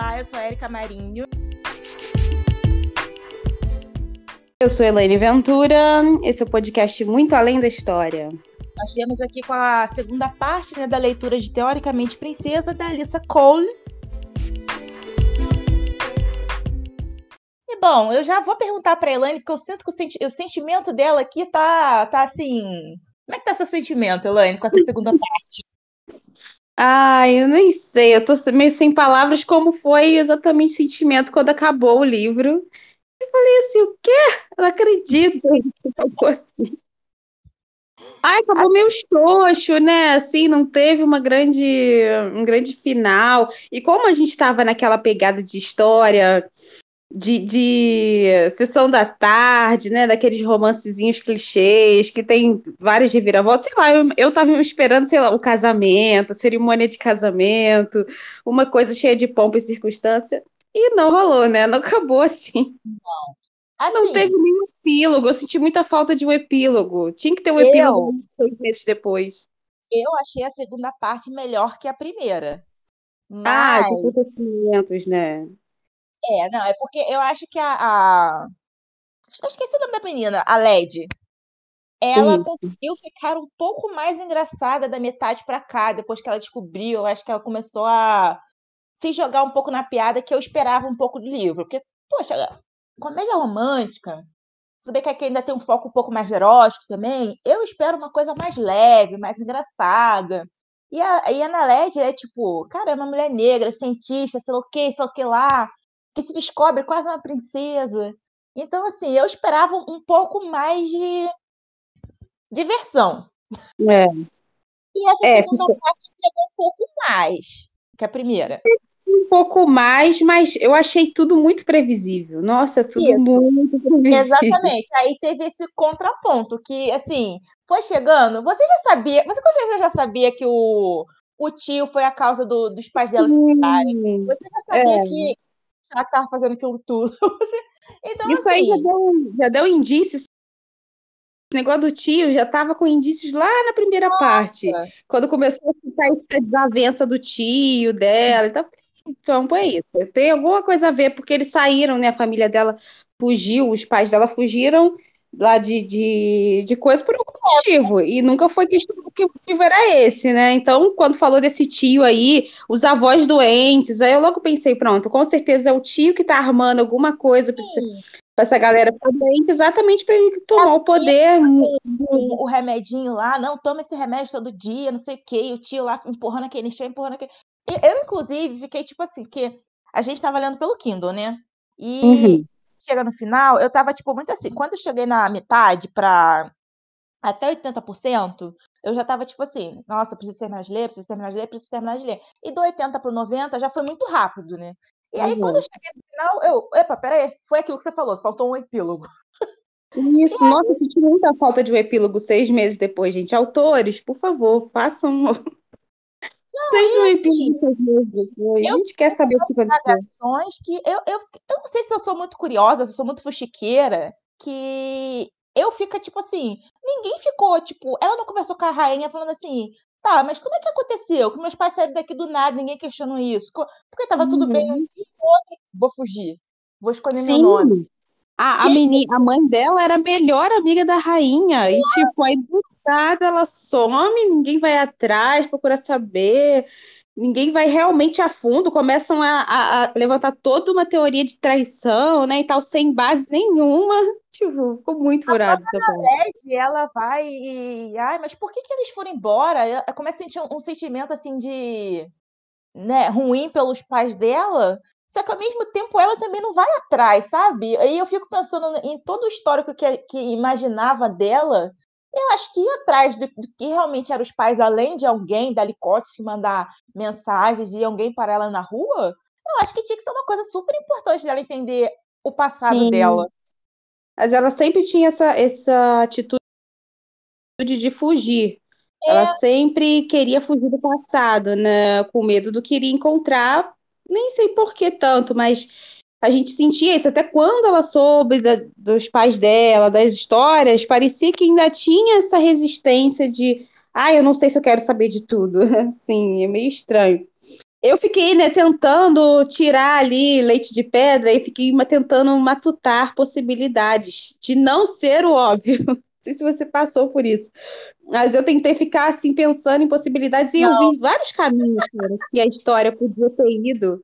Olá, eu sou a Erika Marinho. Eu sou Elaine Ventura, esse é o podcast Muito Além da História. Nós viemos aqui com a segunda parte né, da leitura de Teoricamente Princesa, da Alissa Cole. E bom, eu já vou perguntar para a Elaine, porque eu sinto que o, senti o, sentimento dela aqui tá, tá assim. Como é que tá seu sentimento, Elaine, com essa segunda parte? Ai, eu nem sei, eu tô meio sem palavras como foi exatamente o sentimento quando acabou o livro. Eu falei assim, o quê? Eu não acredito que acabou assim. Ai, acabou meio xoxo, né? Assim, não teve uma grande, um grande final. E como a gente estava naquela pegada de história de, de sessão da tarde, né? Daqueles romancezinhos clichês que tem várias reviravoltas. Sei lá, eu, eu tava esperando, sei lá, o casamento, a cerimônia de casamento, uma coisa cheia de pompa e circunstância. E não rolou, né? Não acabou assim. Não. Assim, não teve nenhum epílogo. Eu senti muita falta de um epílogo. Tinha que ter um eu, epílogo seis meses depois. Eu achei a segunda parte melhor que a primeira. Ah, Mas... Ah, né? É, não, é porque eu acho que a. a... Esqueci o nome da menina, a LED. Ela Sim. conseguiu ficar um pouco mais engraçada da metade para cá, depois que ela descobriu. Eu acho que ela começou a se jogar um pouco na piada que eu esperava um pouco do livro. Porque, poxa, comédia romântica, tudo que aqui ainda tem um foco um pouco mais erótico também, eu espero uma coisa mais leve, mais engraçada. E a, e a Ana LED é tipo, cara, é uma mulher negra, cientista, sei lá o que, sei lá o que lá que se descobre quase uma princesa. Então, assim, eu esperava um pouco mais de diversão. É. E essa é, segunda fica... parte entregou um pouco mais que a primeira. Um pouco mais, mas eu achei tudo muito previsível. Nossa, tudo Isso. muito previsível. Exatamente. Aí teve esse contraponto que, assim, foi chegando. Você já sabia, você com certeza já sabia que o, o tio foi a causa do, dos pais dela se. Você já sabia é. que ela que tava fazendo aquilo tudo. então, Isso assim, aí já deu, já deu indícios. O negócio do tio já estava com indícios lá na primeira nossa. parte. Quando começou a ficar essa desavença do tio, dela e tal. Então, é isso. Tem alguma coisa a ver, porque eles saíram, né? A família dela fugiu, os pais dela fugiram lá de, de, de coisa por algum motivo. E nunca foi que o motivo era esse, né? Então, quando falou desse tio aí, os avós doentes, aí eu logo pensei, pronto, com certeza é o tio que tá armando alguma coisa pra, pra essa galera ficar doente, exatamente para ele tomar é o poder. O, o, remedinho lá, não, toma esse remédio todo dia, não sei o quê, e o tio lá empurrando aquele chão, empurrando aquele. Eu, inclusive, fiquei tipo assim, que a gente tava lendo pelo Kindle, né? E. Uhum chega no final, eu tava, tipo, muito assim. Quando eu cheguei na metade pra até 80%, eu já tava, tipo assim, nossa, preciso terminar de ler, preciso terminar de ler, preciso terminar de ler. E do 80 pro 90 já foi muito rápido, né? E aí, uhum. quando eu cheguei no final, eu, epa, peraí, foi aquilo que você falou, faltou um epílogo. Isso, nossa, eu senti muita falta de um epílogo seis meses depois, gente. Autores, por favor, façam Seja um epílogo A gente quer saber o que aconteceu. que eu, eu, eu não sei se eu sou muito curiosa, se eu sou muito fuxiqueira, que eu fico tipo assim, ninguém ficou, tipo, ela não conversou com a rainha falando assim, tá, mas como é que aconteceu? Que meus pais saíram daqui do nada, ninguém questionou isso. Porque tava uhum. tudo bem, uhum. vou fugir, vou escolher Sim. meu nome. A, a, menina, a mãe dela era a melhor amiga da rainha. E, tipo, aí do nada ela some, ninguém vai atrás, procura saber, ninguém vai realmente a fundo, começam a, a, a levantar toda uma teoria de traição, né? E tal, sem base nenhuma. Tipo, ficou muito furado. A LED, ela vai e. Ai, mas por que, que eles foram embora? Eu começo a sentir um, um sentimento assim de. Né, ruim pelos pais dela, só que ao mesmo tempo ela também não vai atrás, sabe? Aí eu fico pensando em todo o histórico que, que imaginava dela. Eu acho que ir atrás do, do, que realmente eram os pais, além de alguém da se mandar mensagens e alguém para ela na rua, eu acho que tinha que ser uma coisa super importante dela entender o passado Sim. dela. Mas ela sempre tinha essa, essa atitude de fugir. É. Ela sempre queria fugir do passado, né? Com medo do que iria encontrar nem sei por que tanto, mas a gente sentia isso. Até quando ela soube da, dos pais dela, das histórias, parecia que ainda tinha essa resistência de, ah, eu não sei se eu quero saber de tudo. Sim, é meio estranho. eu fiquei, né, tentando tirar ali leite de pedra e fiquei tentando matutar possibilidades de não ser o óbvio. Não sei se você passou por isso. Mas eu tentei ficar assim pensando em possibilidades e não. eu vi vários caminhos cara, que a história podia ter ido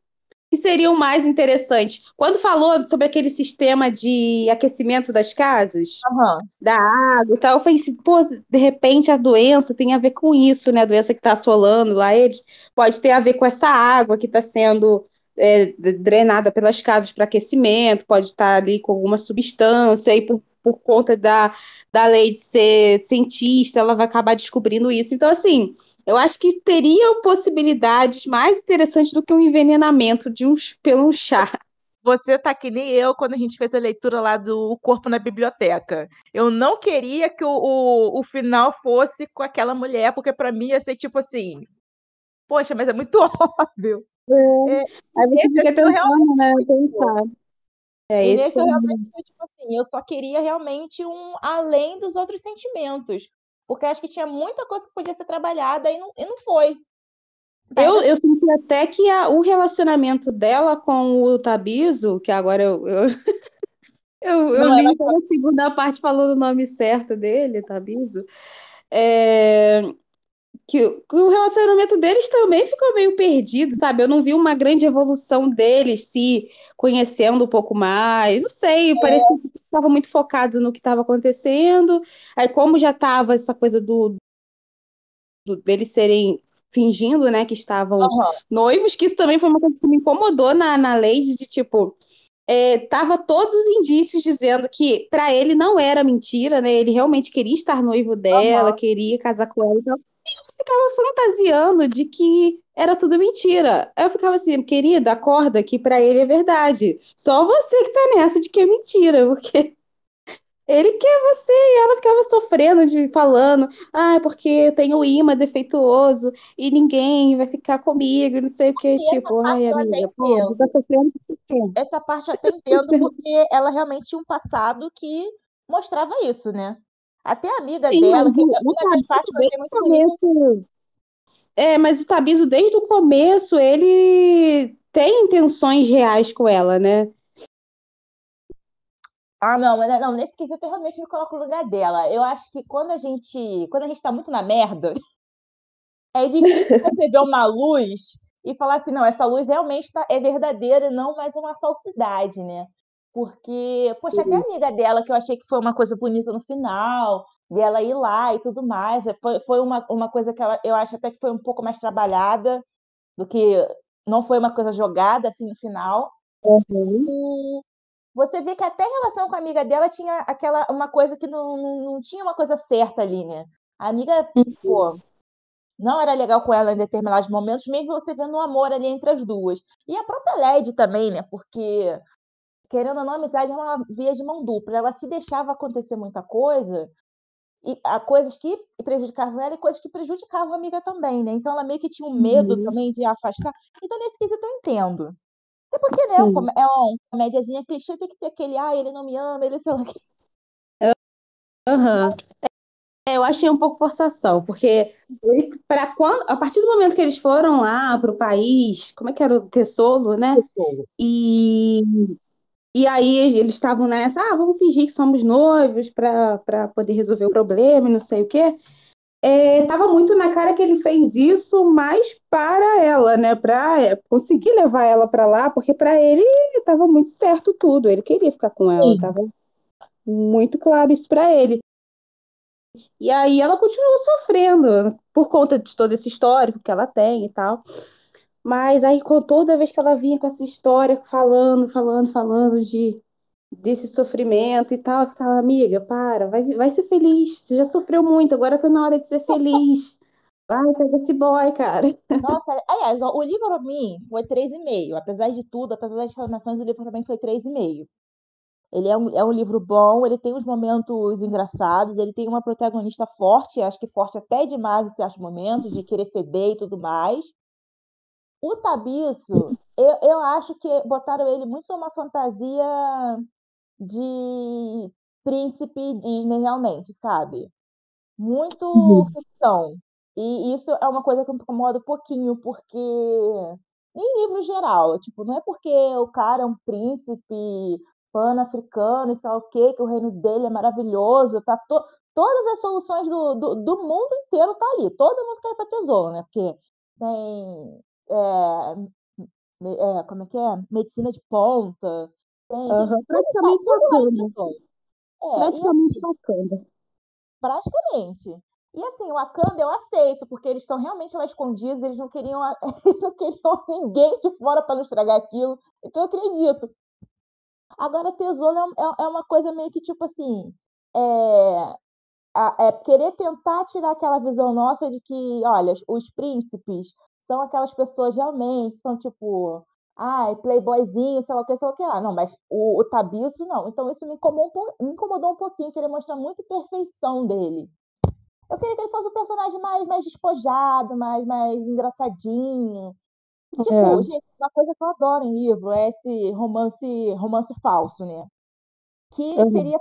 que seriam mais interessantes. Quando falou sobre aquele sistema de aquecimento das casas, uhum. da água e tal, eu falei assim, pô, de repente a doença tem a ver com isso, né? A doença que está assolando lá eles pode ter a ver com essa água que está sendo é, drenada pelas casas para aquecimento, pode estar ali com alguma substância, e por, por conta da, da lei de ser cientista, ela vai acabar descobrindo isso. Então, assim, eu acho que teriam possibilidades mais interessantes do que um envenenamento de um, pelo chá. Você tá que nem eu quando a gente fez a leitura lá do Corpo na Biblioteca. Eu não queria que o, o, o final fosse com aquela mulher, porque para mim ia ser tipo assim. Poxa, mas é muito óbvio. É. É, Aí você fica tentando, né? Pensar. É, e nesse eu realmente tipo assim, eu só queria realmente um além dos outros sentimentos. Porque acho que tinha muita coisa que podia ser trabalhada e não, e não foi. Eu, eu senti até que a, o relacionamento dela com o Tabiso, que agora eu, eu, eu, eu li a segunda parte falando o nome certo dele, Tabiso, é, que, que, o relacionamento deles também ficou meio perdido, sabe? Eu não vi uma grande evolução deles se conhecendo um pouco mais, não sei, é. parecia que estava muito focado no que estava acontecendo. Aí, como já estava essa coisa do, do deles serem fingindo, né, que estavam uhum. noivos, que isso também foi uma coisa que me incomodou na, na lei de, tipo, é, tava todos os indícios dizendo que para ele não era mentira, né? Ele realmente queria estar noivo dela, uhum. queria casar com ela. Então, ficava fantasiando de que era tudo mentira. Eu ficava assim, querida, acorda que para ele é verdade. Só você que tá nessa de que é mentira, porque ele quer você e ela ficava sofrendo de falando, ah, porque tem o imã defeituoso e ninguém vai ficar comigo, não sei o que, tipo, ai, amiga, pô, tá sofrendo Essa parte eu até entendo porque ela realmente tinha um passado que mostrava isso, né? Até a amiga Sim, dela, que uma das partes que eu muito começo, É, mas o Tabiso, desde o começo, ele tem intenções reais com ela, né? Ah, não, mas não, nesse quesito eu realmente me coloco no lugar dela. Eu acho que quando a gente, quando a gente tá muito na merda, é difícil ver uma luz e falar assim, não, essa luz realmente tá, é verdadeira e não mais uma falsidade, né? Porque, poxa, até a amiga dela, que eu achei que foi uma coisa bonita no final, dela ir lá e tudo mais, foi, foi uma, uma coisa que ela, eu acho até que foi um pouco mais trabalhada do que não foi uma coisa jogada assim no final. Uhum. E você vê que até a relação com a amiga dela tinha aquela uma coisa que não, não, não tinha uma coisa certa ali, né? A amiga, uhum. pô, não era legal com ela em determinados momentos, mesmo você vendo o um amor ali entre as duas. E a própria Led também, né? Porque, querendo ou não, a amizade é uma via de mão dupla. Ela se deixava acontecer muita coisa, e a coisas que prejudicavam ela e coisas que prejudicavam a amiga também, né? Então ela meio que tinha um medo uhum. também de afastar. Então, nesse quesito, eu entendo. Até porque, né, Sim. é uma comédiazinha clichê, tem que ter aquele, ah, ele não me ama, ele sei lá. Aham. Uhum. É, eu achei um pouco forçação, porque para quando, a partir do momento que eles foram lá para o país, como é que era o Tessolo, né? Tessolo. E, e aí eles estavam nessa, ah, vamos fingir que somos noivos para poder resolver o problema e não sei o quê estava é, muito na cara que ele fez isso mais para ela, né? Para é, conseguir levar ela para lá, porque para ele estava muito certo tudo. Ele queria ficar com ela, estava muito claro isso para ele. E aí ela continuou sofrendo por conta de todo esse histórico que ela tem e tal. Mas aí toda vez que ela vinha com essa história, falando, falando, falando de desse sofrimento e tal. Eu ficava, amiga, para, vai, vai ser feliz. Você já sofreu muito, agora tá na hora de ser feliz. Vai, pega esse boy, cara. Nossa, aliás, o livro pra mim foi 3,5. Apesar de tudo, apesar das reclamações, o livro pra mim foi 3,5. Ele é um, é um livro bom, ele tem uns momentos engraçados, ele tem uma protagonista forte, acho que forte até demais em certos momentos, de querer ceder e tudo mais. O Tabiço, eu, eu acho que botaram ele muito numa fantasia de príncipe Disney realmente, sabe? Muito uhum. ficção. E isso é uma coisa que me incomoda um pouquinho, porque em livro geral, tipo, não é porque o cara é um príncipe pan-africano e sei lá o quê, que o reino dele é maravilhoso, tá to todas as soluções do, do, do, mundo inteiro tá ali. Todo mundo quer ir pra tesouro, né? Porque tem. É, é, como é que é? Medicina de ponta. Tem, uhum, praticamente tudo, é, praticamente assim, Praticamente. E assim, o Wakanda eu aceito, porque eles estão realmente lá escondidos, eles não queriam, eles não queriam ninguém de fora para não estragar aquilo. Então eu acredito. Agora, tesouro é, é, é uma coisa meio que tipo assim. É, é querer tentar tirar aquela visão nossa de que, olha, os príncipes são aquelas pessoas realmente, são tipo, ai, playboyzinho, sei lá o que, sei lá o que lá. Não, mas o, o Tabiço não. Então isso me incomodou, me incomodou um pouquinho, querer mostrar muito perfeição dele. Eu queria que ele fosse um personagem mais, mais despojado, mais, mais engraçadinho. Tipo, é. gente, uma coisa que eu adoro em livro é esse romance, romance falso, né? Que uhum. seria.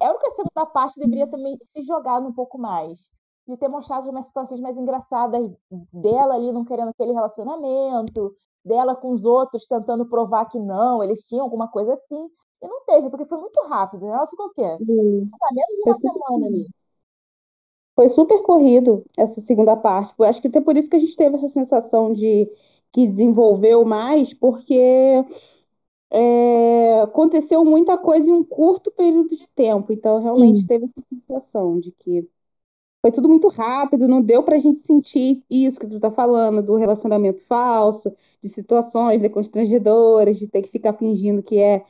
É o que a segunda parte deveria também se jogar um pouco mais. De ter mostrado umas situações mais engraçadas dela ali não querendo aquele relacionamento, dela com os outros tentando provar que não, eles tinham alguma coisa assim. E não teve, porque foi muito rápido. Né? Ela ficou o quê? Uhum. Menos de uma semana ali. Foi super corrido essa segunda parte. Eu acho que até por isso que a gente teve essa sensação de que desenvolveu mais, porque é, aconteceu muita coisa em um curto período de tempo. Então, realmente Sim. teve essa sensação de que foi tudo muito rápido, não deu para a gente sentir isso que tu está falando, do relacionamento falso, de situações de constrangedoras, de ter que ficar fingindo que é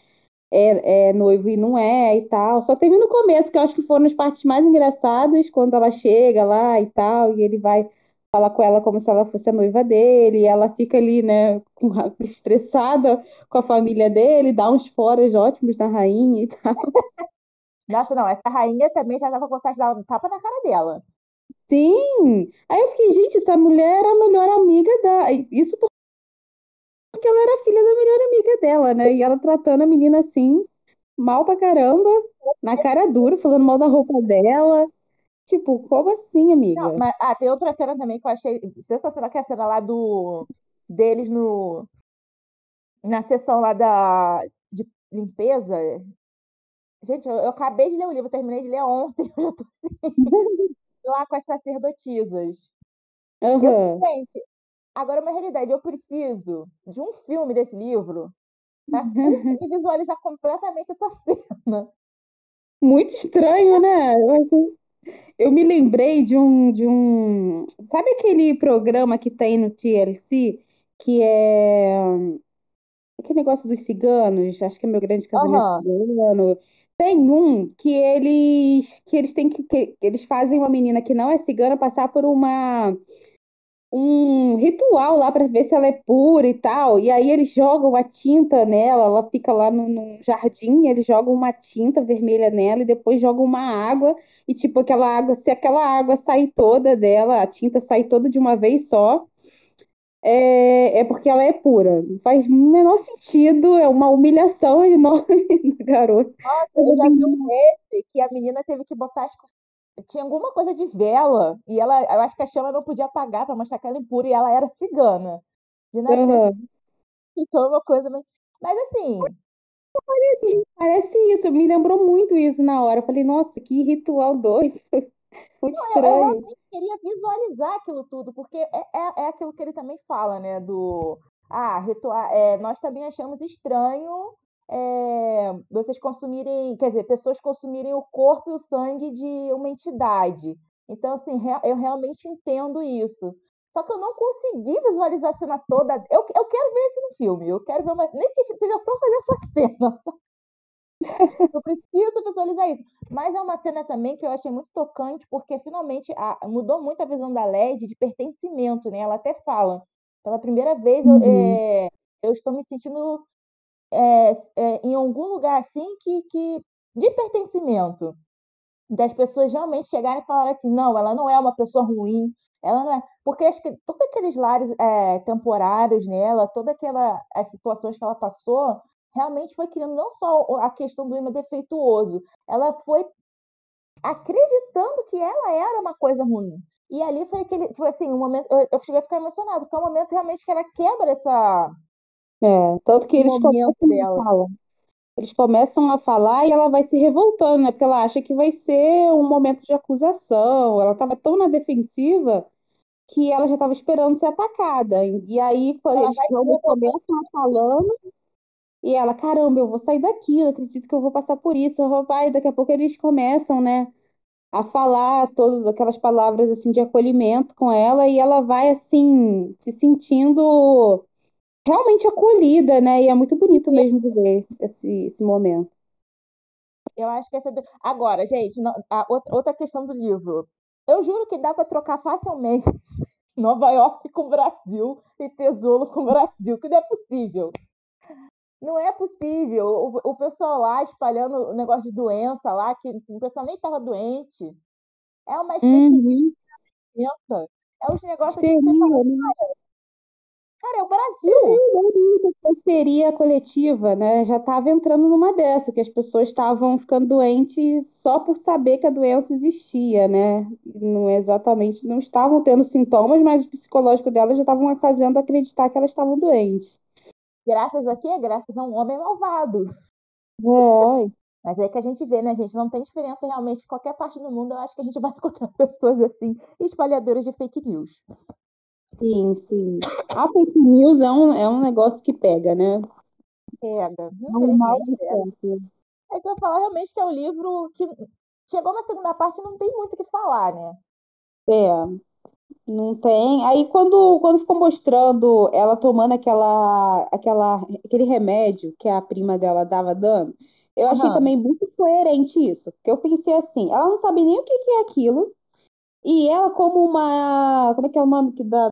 é, é, noivo e não é e tal. Só teve no começo, que eu acho que foram as partes mais engraçadas, quando ela chega lá e tal, e ele vai falar com ela como se ela fosse a noiva dele, e ela fica ali, né, estressada com a família dele, dá uns foras ótimos da rainha e tal. Nossa, não, essa rainha também já tava com vontade de dar um tapa na cara dela. Sim! Aí eu fiquei, gente, essa mulher era a melhor amiga da. Isso porque ela era filha da melhor amiga dela, né? E ela tratando a menina assim, mal pra caramba, na cara dura, falando mal da roupa dela. Tipo, como assim, amiga? Não, mas, ah, tem outra cena também que eu achei sensacional, que é a cena lá do deles no na sessão lá da de limpeza. Gente, eu, eu acabei de ler o livro, terminei de ler ontem, eu já tô assim, lá com as sacerdotisas. Uhum. Eu, gente, Agora, uma realidade, eu preciso de um filme desse livro para conseguir visualizar completamente essa cena. Muito estranho, né? Eu me lembrei de um, de um. Sabe aquele programa que tem no TLC, que é aquele negócio dos ciganos, acho que é meu grande casamento uhum. cigano. Tem um que eles que eles têm que, que eles fazem uma menina que não é cigana passar por uma um ritual lá para ver se ela é pura e tal. E aí eles jogam a tinta nela, ela fica lá no, no jardim, eles jogam uma tinta vermelha nela e depois jogam uma água. E tipo, aquela água, se aquela água sair toda dela, a tinta sair toda de uma vez só, é, é porque ela é pura. Não faz o menor sentido, é uma humilhação enorme do garoto. Nossa, eu já vi um esse que a menina teve que botar as tinha alguma coisa de vela e ela, eu acho que a chama não podia apagar para mostrar que ela é impura e ela era cigana. De uhum. Então é uma coisa mas, mas assim, parece, parece isso, me lembrou muito isso na hora. Eu falei, nossa, que ritual doido. Muito não, estranho. Eu, eu, realmente queria visualizar aquilo tudo, porque é, é, é aquilo que ele também fala, né? Do ah, ritual, é, nós também achamos estranho é, vocês consumirem, quer dizer, pessoas consumirem o corpo e o sangue de uma entidade. Então, assim, eu realmente entendo isso. Só que eu não consegui visualizar a cena toda. Eu, eu quero ver isso no filme. Eu quero ver uma. Nem que seja só fazer essa cena. eu preciso visualizar isso. Mas é uma cena também que eu achei muito tocante, porque finalmente a, mudou muito a visão da LED de pertencimento, né? Ela até fala. Pela primeira vez, uhum. eu, é, eu estou me sentindo é, é, em algum lugar assim que, que de pertencimento, das pessoas realmente chegarem e falarem assim, não, ela não é uma pessoa ruim, ela não é, porque acho que todos aqueles lares é, temporários nela, todas aquelas as situações que ela passou, realmente foi criando não só a questão do imã defeituoso, ela foi acreditando que ela era uma coisa ruim. E ali foi aquele, foi assim, um momento, eu, eu cheguei a ficar emocionada, porque é um momento realmente que ela quebra essa. É, tanto que eles começam a falar. Eles começam a falar e ela vai se revoltando, né? Porque ela acha que vai ser um momento de acusação. Ela estava tão na defensiva que ela já estava esperando ser atacada. E aí, quando eles começam a falando, e ela, caramba, eu vou sair daqui, eu acredito que eu vou passar por isso. Vai, daqui a pouco eles começam, né? a falar todas aquelas palavras assim de acolhimento com ela e ela vai assim se sentindo realmente acolhida, né? E é muito bonito mesmo de ver esse, esse momento. Eu acho que essa. Agora, gente, a outra questão do livro. Eu juro que dá para trocar facilmente Nova York com o Brasil e Tesouro com o Brasil, que não é possível. Não é possível. O, o pessoal lá espalhando o negócio de doença lá, que o pessoal nem estava doente. É uma experiência. Uhum. É os negócios que você fala, né? cara, cara, é o Brasil. Seria coletiva, né? Já estava entrando numa dessa, que as pessoas estavam ficando doentes só por saber que a doença existia, né? Não exatamente, não estavam tendo sintomas, mas o psicológico delas já estavam fazendo acreditar que elas estavam doentes. Graças a quê? Graças a um homem malvado. É. Mas é que a gente vê, né, gente? Não tem diferença realmente em qualquer parte do mundo. Eu acho que a gente vai encontrar pessoas assim, espalhadoras de fake news. Sim, sim. A fake news é um, é um negócio que pega, né? Pega. Infelizmente pega. É que eu falo realmente que é um livro que chegou na segunda parte e não tem muito o que falar, né? É. Não tem. Aí quando, quando ficou mostrando ela tomando aquela, aquela, aquele remédio que a prima dela dava dando, eu achei também muito coerente isso. Porque eu pensei assim, ela não sabe nem o que, que é aquilo. E ela, como uma. Como é que é o nome que dá?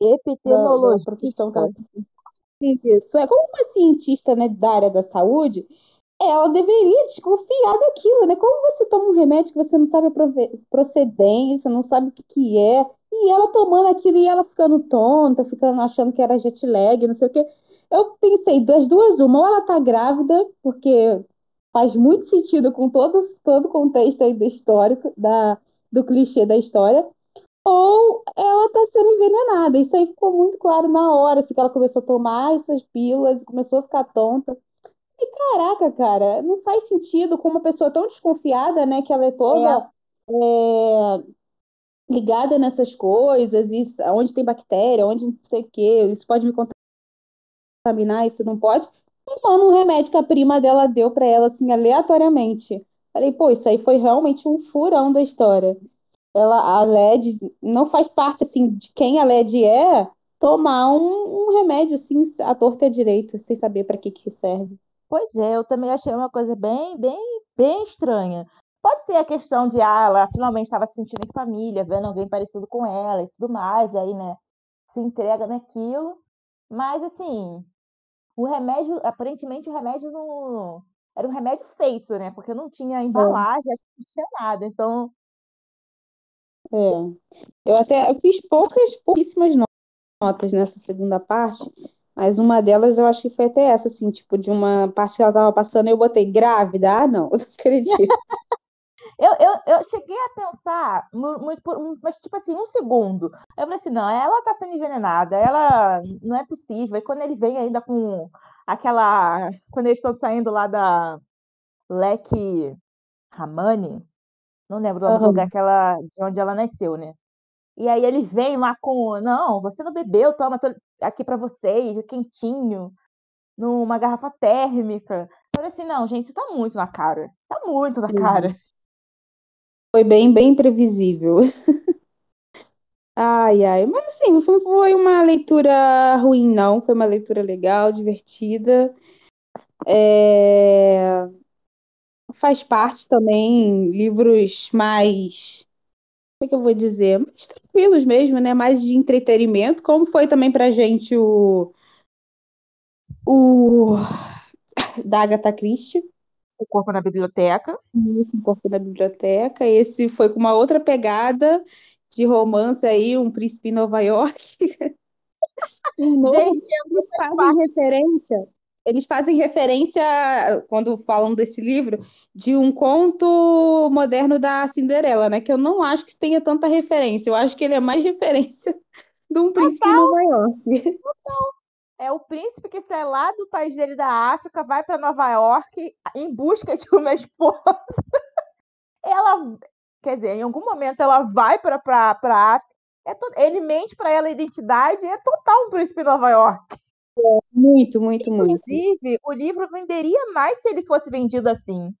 Epidemiologista. Da, profissão Isso, é como uma cientista né, da área da saúde, ela deveria desconfiar daquilo, né? Como você toma um remédio que você não sabe a procedência, não sabe o que, que é, e ela tomando aquilo e ela ficando tonta, ficando achando que era jet lag, não sei o quê. Eu pensei, das duas, uma, ou ela tá grávida, porque faz muito sentido com todo, todo o contexto aí do histórico, da, do clichê da história, ou ela tá sendo envenenada. Isso aí ficou muito claro na hora, assim, que ela começou a tomar essas pílulas e começou a ficar tonta. E caraca, cara, não faz sentido com uma pessoa tão desconfiada, né, que ela é toda é. É, ligada nessas coisas, isso, onde tem bactéria, onde não sei o quê, isso pode me contaminar, isso não pode. Tomando um remédio que a prima dela deu para ela, assim, aleatoriamente. Falei, pô, isso aí foi realmente um furão da história. Ela, a LED não faz parte, assim, de quem a LED é, tomar um, um remédio, assim, à torta e à direita, sem saber para que que serve. Pois é, eu também achei uma coisa bem, bem, bem estranha. Pode ser a questão de, ah, ela finalmente estava se sentindo em família, vendo alguém parecido com ela e tudo mais, aí, né, se entrega naquilo. Mas, assim, o remédio, aparentemente o remédio não. Era um remédio feito, né? Porque não tinha é. embalagem, acho que não tinha nada. Então. É. Eu até eu fiz poucas, pouquíssimas notas nessa segunda parte, mas uma delas eu acho que foi até essa, assim, tipo, de uma parte que ela tava passando, eu botei grávida. Ah, não, eu não acredito. eu, eu, eu cheguei a pensar, mas tipo assim, um segundo. Eu falei assim, não, ela tá sendo envenenada, ela não é possível. E quando ele vem ainda com aquela. Quando eles estão saindo lá da Leque Ramani, não lembro uhum. do lugar que ela, de onde ela nasceu, né? E aí ele vem lá com, não, você não bebeu, toma aqui para vocês, quentinho, numa garrafa térmica. Eu falei assim, não, gente, isso tá muito na cara. Tá muito na cara. Foi bem, bem previsível. Ai, ai, mas assim, não foi uma leitura ruim, não. Foi uma leitura legal, divertida. É... Faz parte também livros mais como é que eu vou dizer? Mais tranquilos mesmo, né? Mais de entretenimento, como foi também pra gente o. O. Da Agatha Christie. O Corpo na Biblioteca. o Corpo na Biblioteca. Esse foi com uma outra pegada de romance aí, um príncipe em Nova York. gente, é faz referência eles fazem referência, quando falam desse livro, de um conto moderno da Cinderela, né? Que eu não acho que tenha tanta referência. Eu acho que ele é mais referência de um príncipe em Nova York. Total. É o príncipe que sai lá do país dele da África, vai para Nova York em busca de uma esposa. ela, quer dizer, em algum momento ela vai para a África. É to... Ele mente para ela a identidade, é total um príncipe Nova York. É, muito, muito, Inclusive, muito. Inclusive, o livro venderia mais se ele fosse vendido assim.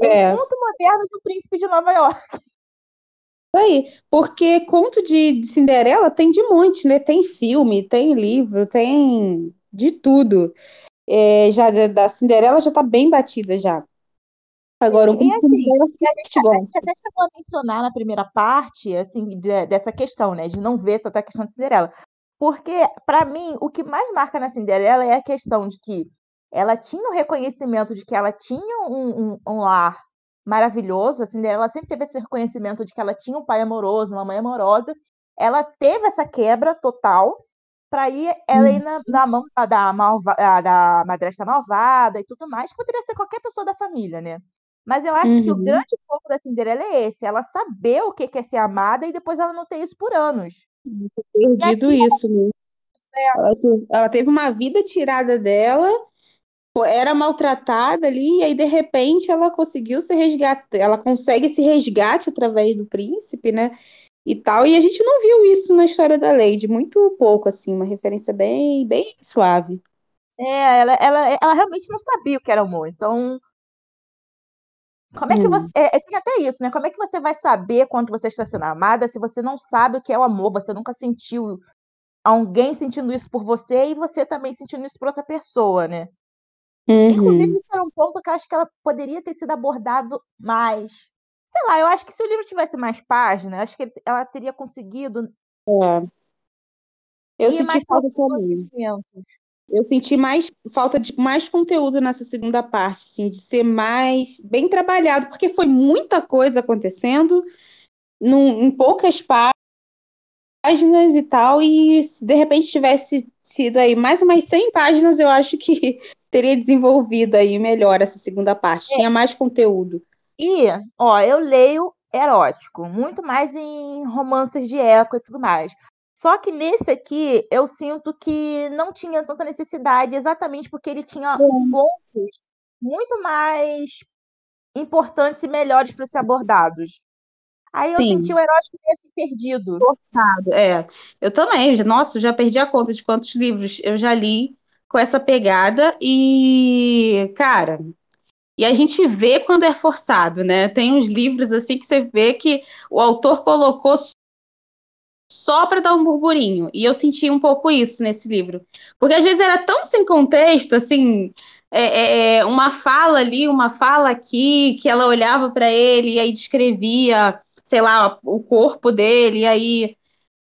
É. Um conto moderno do príncipe de Nova York. aí, porque conto de, de Cinderela tem de monte, né? Tem filme, tem livro, tem de tudo. É, já da Cinderela já tá bem batida já. Agora, um e, assim, a gente, a gente até chegou a mencionar na primeira parte, assim, de, dessa questão, né, de não ver tanta questão de Cinderela. Porque, para mim, o que mais marca na Cinderela é a questão de que ela tinha o reconhecimento de que ela tinha um, um, um lar maravilhoso. A Cinderela sempre teve esse reconhecimento de que ela tinha um pai amoroso, uma mãe amorosa. Ela teve essa quebra total para ir ela ir na, na mão da, malva, da madrasta malvada e tudo mais. Poderia ser qualquer pessoa da família, né? Mas eu acho uhum. que o uhum. grande foco da Cinderela é esse, ela saber o que é ser amada e depois ela não ter isso por anos. Perdido aqui, isso, né? É. Ela, ela teve uma vida tirada dela, era maltratada ali, e aí de repente ela conseguiu se resgatar, ela consegue esse resgate através do príncipe, né? E tal, e a gente não viu isso na história da Lady, muito pouco, assim, uma referência bem, bem suave. É, ela, ela, ela realmente não sabia o que era amor, então como é que você. É, é, tem até isso, né? Como é que você vai saber quando você está sendo amada se você não sabe o que é o amor? Você nunca sentiu alguém sentindo isso por você e você também sentindo isso por outra pessoa, né? Uhum. Inclusive, isso era um ponto que eu acho que ela poderia ter sido abordado mais. Sei lá, eu acho que se o livro tivesse mais páginas, acho que ela teria conseguido. É. Eu senti falta também. Eu senti mais falta de mais conteúdo nessa segunda parte, assim, de ser mais bem trabalhado, porque foi muita coisa acontecendo num, em poucas páginas e tal, e se de repente tivesse sido aí mais umas 100 páginas, eu acho que teria desenvolvido aí melhor essa segunda parte, é. tinha mais conteúdo. E, ó, eu leio erótico, muito mais em romances de época e tudo mais. Só que nesse aqui eu sinto que não tinha tanta necessidade, exatamente porque ele tinha pontos muito mais importantes e melhores para ser abordados. Aí eu Sim. senti o erótico meio assim perdido. Forçado, é. Eu também. Nossa, eu já perdi a conta de quantos livros eu já li com essa pegada e, cara, e a gente vê quando é forçado, né? Tem uns livros assim que você vê que o autor colocou só para dar um burburinho. E eu senti um pouco isso nesse livro. Porque às vezes era tão sem contexto, assim, é, é, é uma fala ali, uma fala aqui, que ela olhava para ele e aí descrevia, sei lá, o corpo dele, e aí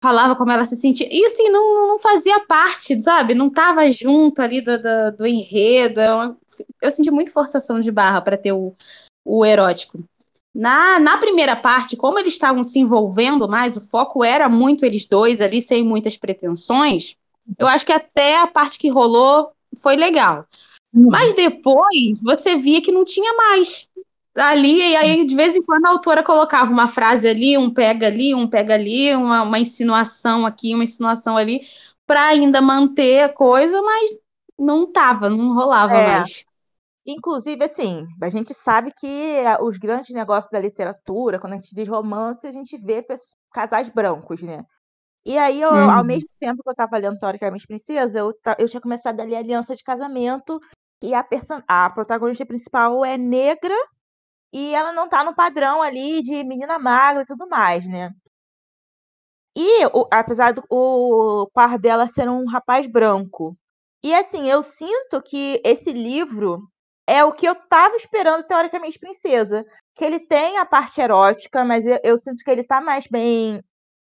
falava como ela se sentia. E assim, não, não fazia parte, sabe? Não estava junto ali do, do, do enredo. Eu, eu senti muito forçação de barra para ter o, o erótico. Na, na primeira parte, como eles estavam se envolvendo mais, o foco era muito eles dois ali, sem muitas pretensões, eu acho que até a parte que rolou foi legal. Uhum. Mas depois você via que não tinha mais ali, e aí de vez em quando a autora colocava uma frase ali, um pega ali, um pega ali, uma, uma insinuação aqui, uma insinuação ali, para ainda manter a coisa, mas não tava, não rolava é. mais. Inclusive, assim, a gente sabe que os grandes negócios da literatura, quando a gente diz romance, a gente vê pessoas, casais brancos, né? E aí, eu, ao uhum. mesmo tempo que eu estava lendo Teoricamente Princesa, eu, eu tinha começado a ler Aliança de Casamento, e a, person a protagonista principal é negra, e ela não tá no padrão ali de menina magra e tudo mais, né? E, o, apesar do o par dela ser um rapaz branco. E assim, eu sinto que esse livro é o que eu tava esperando, teoricamente, Princesa. Que ele tem a parte erótica, mas eu, eu sinto que ele tá mais bem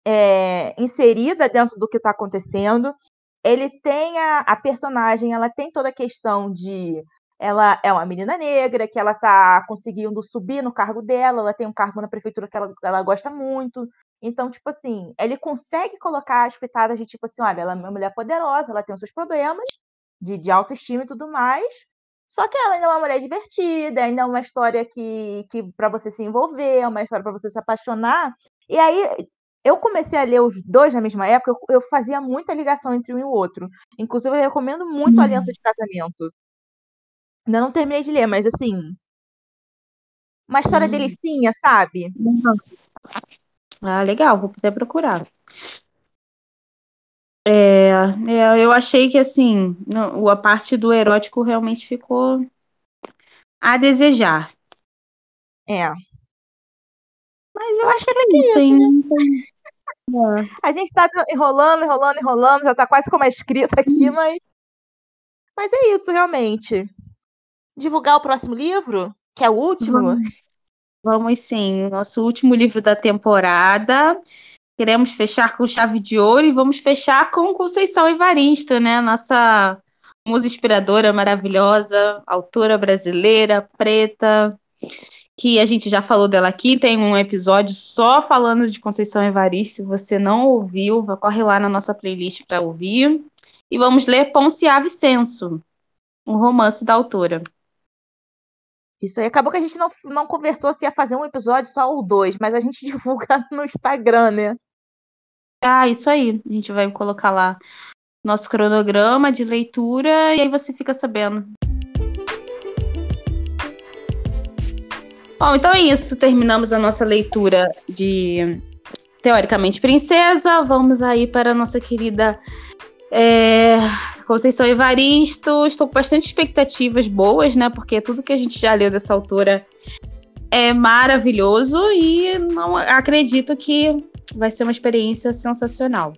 é, inserida dentro do que tá acontecendo. Ele tem a, a personagem, ela tem toda a questão de ela é uma menina negra, que ela tá conseguindo subir no cargo dela, ela tem um cargo na prefeitura que ela, ela gosta muito. Então, tipo assim, ele consegue colocar as pitadas de tipo assim, olha, ela é uma mulher poderosa, ela tem os seus problemas, de, de autoestima e tudo mais. Só que ela ainda é uma mulher divertida, ainda é uma história que, que para você se envolver, é uma história para você se apaixonar. E aí eu comecei a ler os dois na mesma época, eu, eu fazia muita ligação entre um e o outro. Inclusive, eu recomendo muito uhum. Aliança de Casamento. Ainda não terminei de ler, mas assim. Uma história uhum. delicinha, sabe? Uhum. Ah, legal, vou poder procurar. É, é, eu achei que assim, a parte do erótico realmente ficou a desejar. É. Mas eu acho que é isso, tem, né? é. A gente tá enrolando, enrolando, enrolando, já tá quase como a escrita aqui, mas. Mas é isso, realmente. Divulgar o próximo livro, que é o último. Vamos, Vamos sim, nosso último livro da temporada. Queremos fechar com chave de ouro e vamos fechar com Conceição Evaristo, né? Nossa musa inspiradora maravilhosa, autora brasileira, preta, que a gente já falou dela aqui, tem um episódio só falando de Conceição Evaristo. Se você não ouviu, corre lá na nossa playlist para ouvir. E vamos ler Ponce Ave Senso, um romance da autora. Isso aí. Acabou que a gente não, não conversou se ia fazer um episódio só ou dois, mas a gente divulga no Instagram, né? Ah, isso aí. A gente vai colocar lá nosso cronograma de leitura e aí você fica sabendo. Bom, então é isso. Terminamos a nossa leitura de Teoricamente Princesa. Vamos aí para a nossa querida é, Conceição Evaristo. Estou com bastante expectativas boas, né? Porque tudo que a gente já leu dessa autora é maravilhoso e não acredito que vai ser uma experiência sensacional.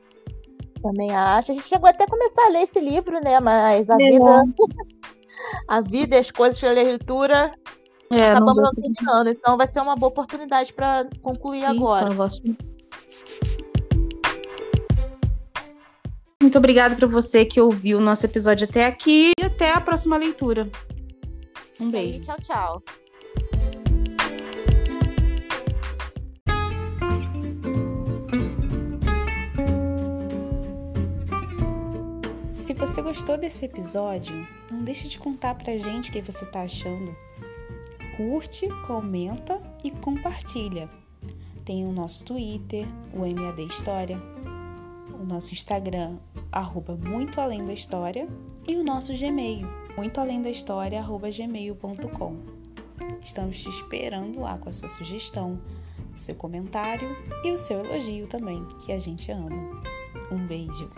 Também acho. A gente chegou até a começar a ler esse livro, né? Mas a é. vida. a vida e as coisas da leitura é, acabamos não, não terminando. Então vai ser uma boa oportunidade para concluir Sim, agora. Então, Muito obrigada para você que ouviu o nosso episódio até aqui e até a próxima leitura. Um beijo. tchau, tchau. Se você gostou desse episódio, não deixe de contar pra gente o que você tá achando. Curte, comenta e compartilha. Tem o nosso Twitter, o MAD História, o nosso Instagram, arroba Muito Além da História, e o nosso Gmail, muito além da história, arroba gmail.com. Estamos te esperando lá com a sua sugestão, o seu comentário e o seu elogio também, que a gente ama. Um beijo!